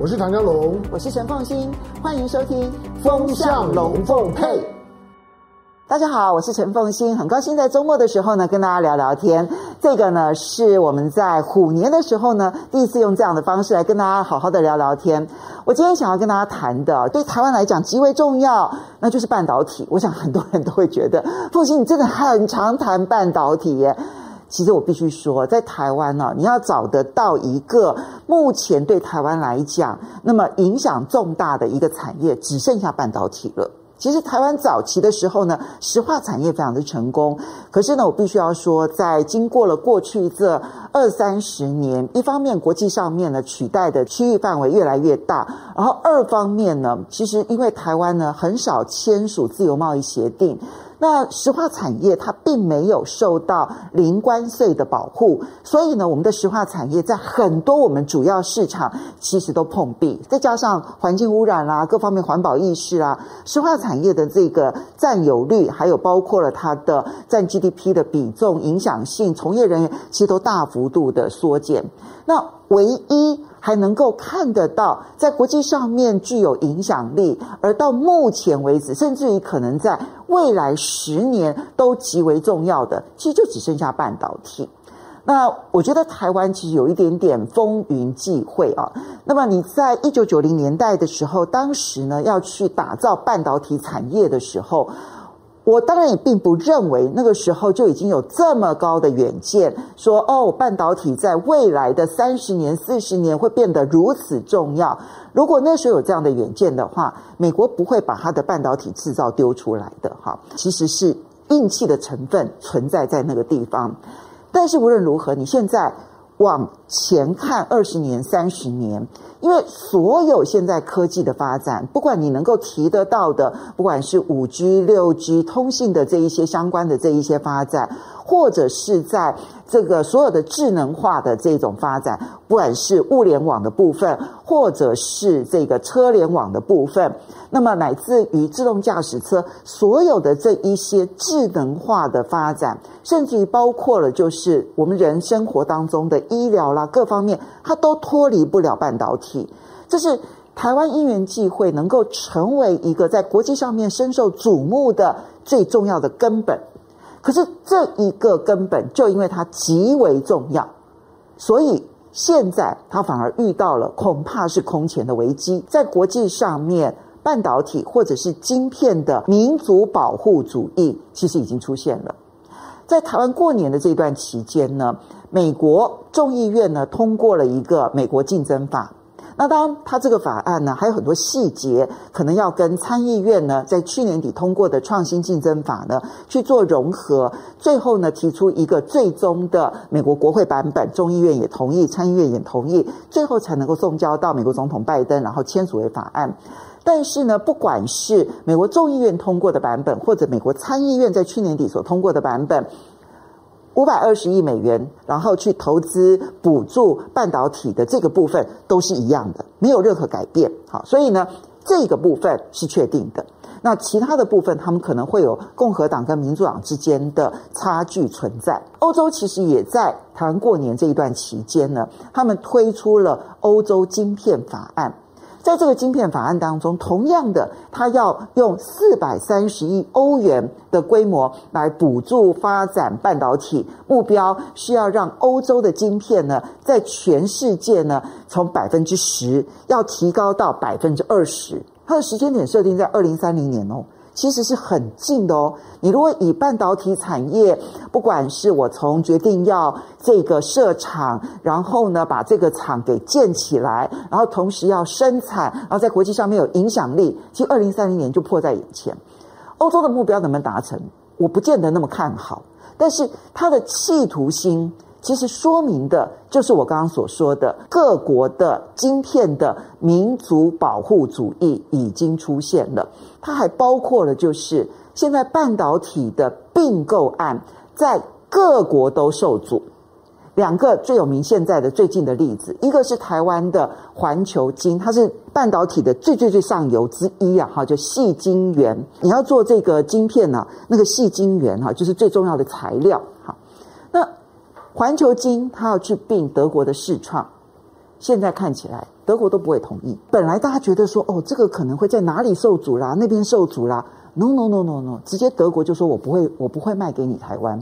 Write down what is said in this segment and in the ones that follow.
我是唐江龙，我是陈凤新，欢迎收听《风向龙凤配》。大家好，我是陈凤新，很高兴在周末的时候呢，跟大家聊聊天。这个呢，是我们在虎年的时候呢，第一次用这样的方式来跟大家好好的聊聊天。我今天想要跟大家谈的，对台湾来讲极为重要，那就是半导体。我想很多人都会觉得，凤馨你真的很常谈半导体耶。其实我必须说，在台湾呢，你要找得到一个目前对台湾来讲那么影响重大的一个产业，只剩下半导体了。其实台湾早期的时候呢，石化产业非常的成功。可是呢，我必须要说，在经过了过去这二三十年，一方面国际上面呢取代的区域范围越来越大，然后二方面呢，其实因为台湾呢很少签署自由贸易协定。那石化产业它并没有受到零关税的保护，所以呢，我们的石化产业在很多我们主要市场其实都碰壁。再加上环境污染啦、各方面环保意识啦、啊，石化产业的这个占有率，还有包括了它的占 GDP 的比重、影响性，从业人员其实都大幅度的缩减。那唯一还能够看得到，在国际上面具有影响力，而到目前为止，甚至于可能在未来十年都极为重要的，其实就只剩下半导体。那我觉得台湾其实有一点点风云际会啊。那么你在一九九零年代的时候，当时呢要去打造半导体产业的时候。我当然也并不认为那个时候就已经有这么高的远见，说哦，半导体在未来的三十年、四十年会变得如此重要。如果那时候有这样的远见的话，美国不会把它的半导体制造丢出来的哈。其实是运气的成分存在在那个地方。但是无论如何，你现在。往前看二十年、三十年，因为所有现在科技的发展，不管你能够提得到的，不管是五 G、六 G 通信的这一些相关的这一些发展，或者是在这个所有的智能化的这种发展，不管是物联网的部分，或者是这个车联网的部分。那么，乃至于自动驾驶车，所有的这一些智能化的发展，甚至于包括了就是我们人生活当中的医疗啦，各方面，它都脱离不了半导体。这是台湾因缘际会能够成为一个在国际上面深受瞩目的最重要的根本。可是这一个根本，就因为它极为重要，所以现在它反而遇到了恐怕是空前的危机，在国际上面。半导体或者是晶片的民族保护主义，其实已经出现了。在台湾过年的这段期间呢，美国众议院呢通过了一个美国竞争法。那当然，它这个法案呢还有很多细节，可能要跟参议院呢在去年底通过的创新竞争法呢去做融合，最后呢提出一个最终的美国国会版本，众议院也同意，参议院也同意，最后才能够送交到美国总统拜登，然后签署为法案。但是呢，不管是美国众议院通过的版本，或者美国参议院在去年底所通过的版本，五百二十亿美元，然后去投资补助半导体的这个部分都是一样的，没有任何改变。好，所以呢，这个部分是确定的。那其他的部分，他们可能会有共和党跟民主党之间的差距存在。欧洲其实也在台湾过年这一段期间呢，他们推出了欧洲晶片法案。在这个晶片法案当中，同样的，它要用四百三十亿欧元的规模来补助发展半导体，目标是要让欧洲的晶片呢，在全世界呢，从百分之十要提高到百分之二十。它的时间点设定在二零三零年哦。其实是很近的哦。你如果以半导体产业，不管是我从决定要这个设厂，然后呢把这个厂给建起来，然后同时要生产，然后在国际上面有影响力，其实二零三零年就迫在眼前。欧洲的目标能不能达成，我不见得那么看好，但是它的企图心。其实说明的就是我刚刚所说的，各国的晶片的民族保护主义已经出现了。它还包括了，就是现在半导体的并购案在各国都受阻。两个最有名现在的最近的例子，一个是台湾的环球晶，它是半导体的最最最上游之一啊，哈，就细晶圆。你要做这个晶片呢，那个细晶圆哈，就是最重要的材料。环球金他要去并德国的世创，现在看起来德国都不会同意。本来大家觉得说，哦，这个可能会在哪里受阻啦，那边受阻啦。No no no no no，直接德国就说我不会，我不会卖给你台湾。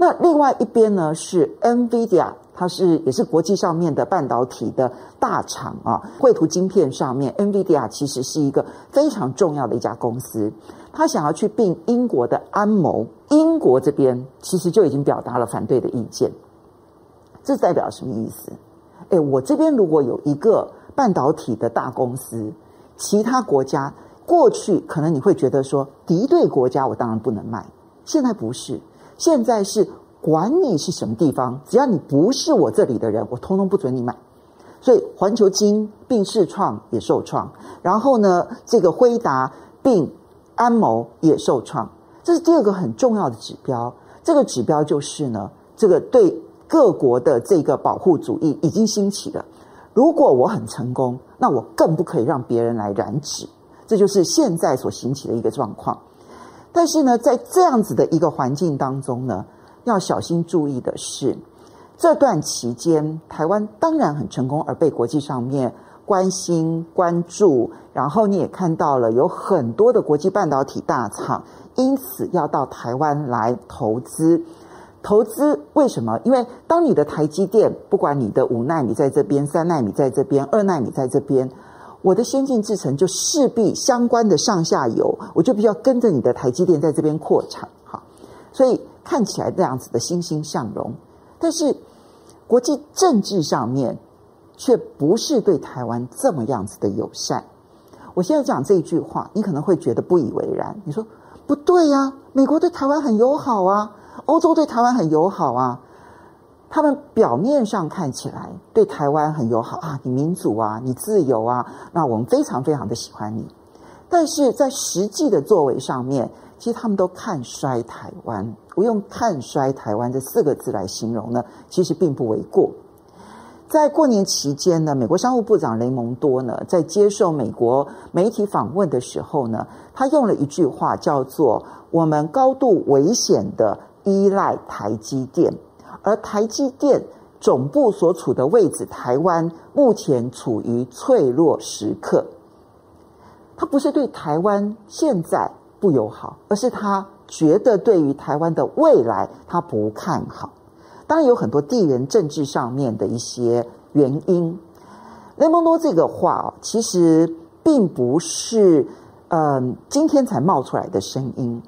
那另外一边呢是 NVIDIA，它是也是国际上面的半导体的大厂啊，绘图晶片上面，NVIDIA 其实是一个非常重要的一家公司。他想要去并英国的安谋，英国这边其实就已经表达了反对的意见。这代表什么意思？诶，我这边如果有一个半导体的大公司，其他国家过去可能你会觉得说敌对国家，我当然不能卖。现在不是。现在是管你是什么地方，只要你不是我这里的人，我通通不准你买。所以环球金并世创也受创，然后呢，这个辉达并安谋也受创，这是第二个很重要的指标。这个指标就是呢，这个对各国的这个保护主义已经兴起了。如果我很成功，那我更不可以让别人来染指。这就是现在所兴起的一个状况。但是呢，在这样子的一个环境当中呢，要小心注意的是，这段期间台湾当然很成功，而被国际上面关心关注。然后你也看到了有很多的国际半导体大厂，因此要到台湾来投资。投资为什么？因为当你的台积电，不管你的五纳米在这边，三纳米在这边，二纳米在这边。我的先进制程就势必相关的上下游，我就必须要跟着你的台积电在这边扩产，哈，所以看起来这样子的欣欣向荣，但是国际政治上面却不是对台湾这么样子的友善。我现在讲这一句话，你可能会觉得不以为然。你说不对呀，美国对台湾很友好啊，欧洲对台湾很友好啊。他们表面上看起来对台湾很友好啊，你民主啊，你自由啊，那我们非常非常的喜欢你。但是在实际的作为上面，其实他们都看衰台湾。我用“看衰台湾”这四个字来形容呢，其实并不为过。在过年期间呢，美国商务部长雷蒙多呢，在接受美国媒体访问的时候呢，他用了一句话叫做“我们高度危险的依赖台积电”。而台积电总部所处的位置，台湾目前处于脆弱时刻。他不是对台湾现在不友好，而是他觉得对于台湾的未来他不看好。当然有很多地缘政治上面的一些原因。雷蒙多这个话其实并不是嗯、今天才冒出来的声音。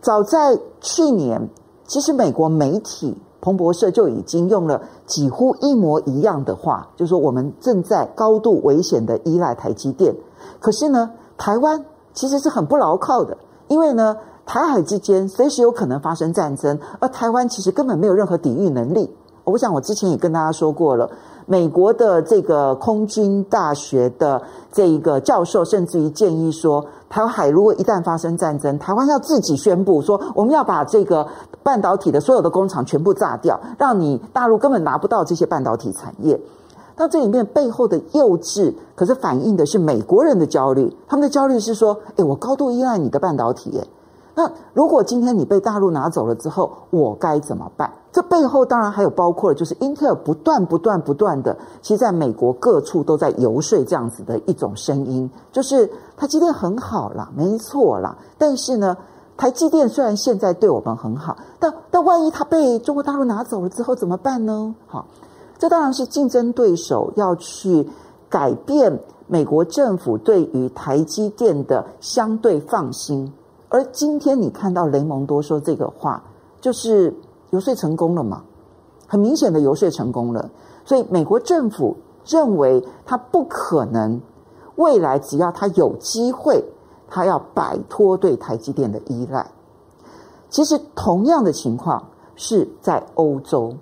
早在去年，其实美国媒体。彭博社就已经用了几乎一模一样的话，就是说我们正在高度危险的依赖台积电。可是呢，台湾其实是很不牢靠的，因为呢，台海之间随时有可能发生战争，而台湾其实根本没有任何抵御能力。我想我之前也跟大家说过了。美国的这个空军大学的这一个教授，甚至于建议说，台海如果一旦发生战争，台湾要自己宣布说，我们要把这个半导体的所有的工厂全部炸掉，让你大陆根本拿不到这些半导体产业。那这里面背后的幼稚，可是反映的是美国人的焦虑，他们的焦虑是说，诶，我高度依赖你的半导体耶。那如果今天你被大陆拿走了之后，我该怎么办？这背后当然还有包括了，就是英特尔不断、不断、不断的，其实在美国各处都在游说这样子的一种声音，就是台积电很好啦，没错啦。但是呢，台积电虽然现在对我们很好，但但万一它被中国大陆拿走了之后怎么办呢？好，这当然是竞争对手要去改变美国政府对于台积电的相对放心。而今天你看到雷蒙多说这个话，就是游说成功了嘛？很明显的游说成功了，所以美国政府认为他不可能未来只要他有机会，他要摆脱对台积电的依赖。其实同样的情况是在欧洲，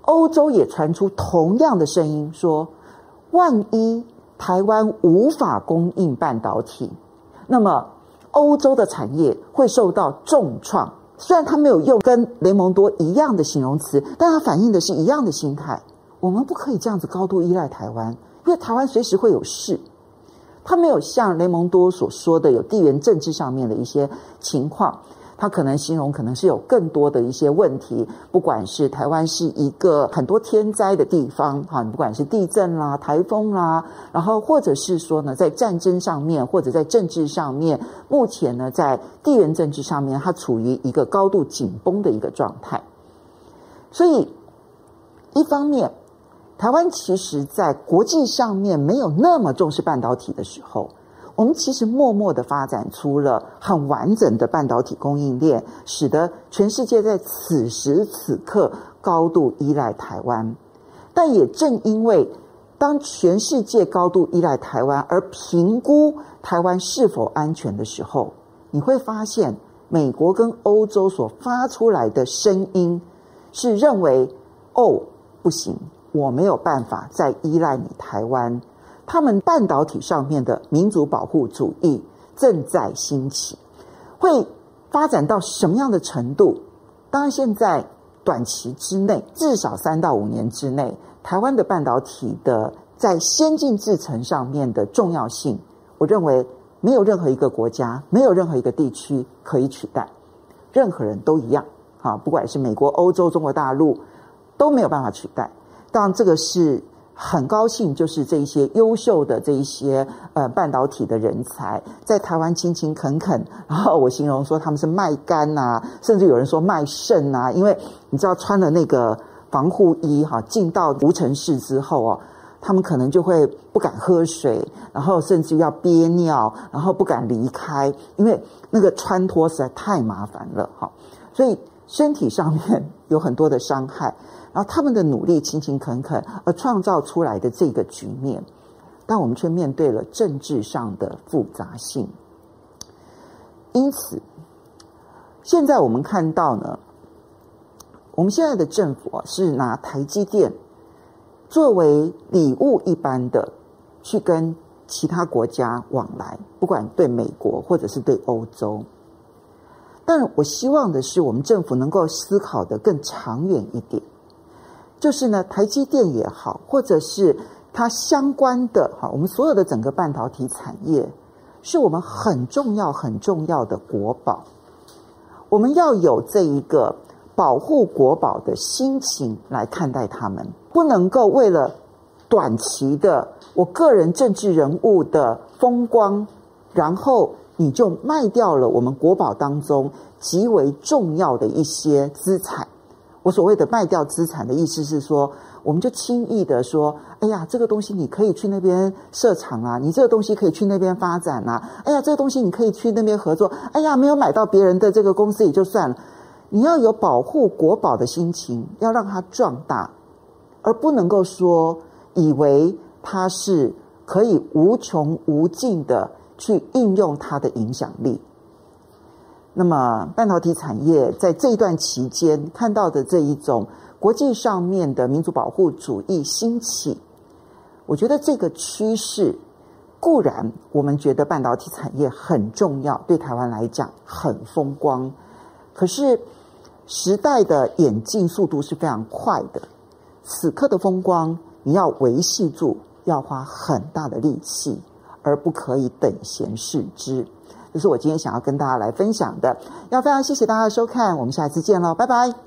欧洲也传出同样的声音，说万一台湾无法供应半导体，那么。欧洲的产业会受到重创，虽然他没有用跟雷蒙多一样的形容词，但他反映的是一样的心态。我们不可以这样子高度依赖台湾，因为台湾随时会有事。他没有像雷蒙多所说的有地缘政治上面的一些情况，他可能形容可能是有更多的一些问题，不管是台湾是一个很多天灾的地方，哈，不管是地震啦、台风啦，然后或者是说呢，在战争上面或者在政治上面，目前呢，在地缘政治上面，它处于一个高度紧绷的一个状态，所以一方面。台湾其实，在国际上面没有那么重视半导体的时候，我们其实默默的发展出了很完整的半导体供应链，使得全世界在此时此刻高度依赖台湾。但也正因为当全世界高度依赖台湾，而评估台湾是否安全的时候，你会发现，美国跟欧洲所发出来的声音是认为，哦，不行。我没有办法再依赖你台湾，他们半导体上面的民族保护主义正在兴起，会发展到什么样的程度？当然，现在短期之内，至少三到五年之内，台湾的半导体的在先进制程上面的重要性，我认为没有任何一个国家，没有任何一个地区可以取代，任何人都一样啊，不管是美国、欧洲、中国大陆，都没有办法取代。当然，这个是很高兴，就是这些优秀的这一些呃半导体的人才在台湾勤勤恳恳，然后我形容说他们是卖肝呐、甚至有人说卖肾呐、因为你知道穿了那个防护衣哈，进到无尘室之后哦，他们可能就会不敢喝水，然后甚至要憋尿，然后不敢离开，因为那个穿脱实在太麻烦了哈，所以身体上面 有很多的伤害。然后他们的努力勤勤恳恳而创造出来的这个局面，但我们却面对了政治上的复杂性。因此，现在我们看到呢，我们现在的政府是拿台积电作为礼物一般的去跟其他国家往来，不管对美国或者是对欧洲。但我希望的是，我们政府能够思考的更长远一点。就是呢，台积电也好，或者是它相关的哈，我们所有的整个半导体产业，是我们很重要很重要的国宝。我们要有这一个保护国宝的心情来看待他们，不能够为了短期的我个人政治人物的风光，然后你就卖掉了我们国宝当中极为重要的一些资产。我所谓的卖掉资产的意思是说，我们就轻易的说，哎呀，这个东西你可以去那边设厂啊，你这个东西可以去那边发展啊，哎呀，这个东西你可以去那边合作，哎呀，没有买到别人的这个公司也就算了，你要有保护国宝的心情，要让它壮大，而不能够说以为它是可以无穷无尽的去应用它的影响力。那么，半导体产业在这一段期间看到的这一种国际上面的民族保护主义兴起，我觉得这个趋势固然我们觉得半导体产业很重要，对台湾来讲很风光。可是时代的演进速度是非常快的，此刻的风光你要维系住，要花很大的力气，而不可以等闲视之。这是我今天想要跟大家来分享的，要非常谢谢大家的收看，我们下次见喽，拜拜。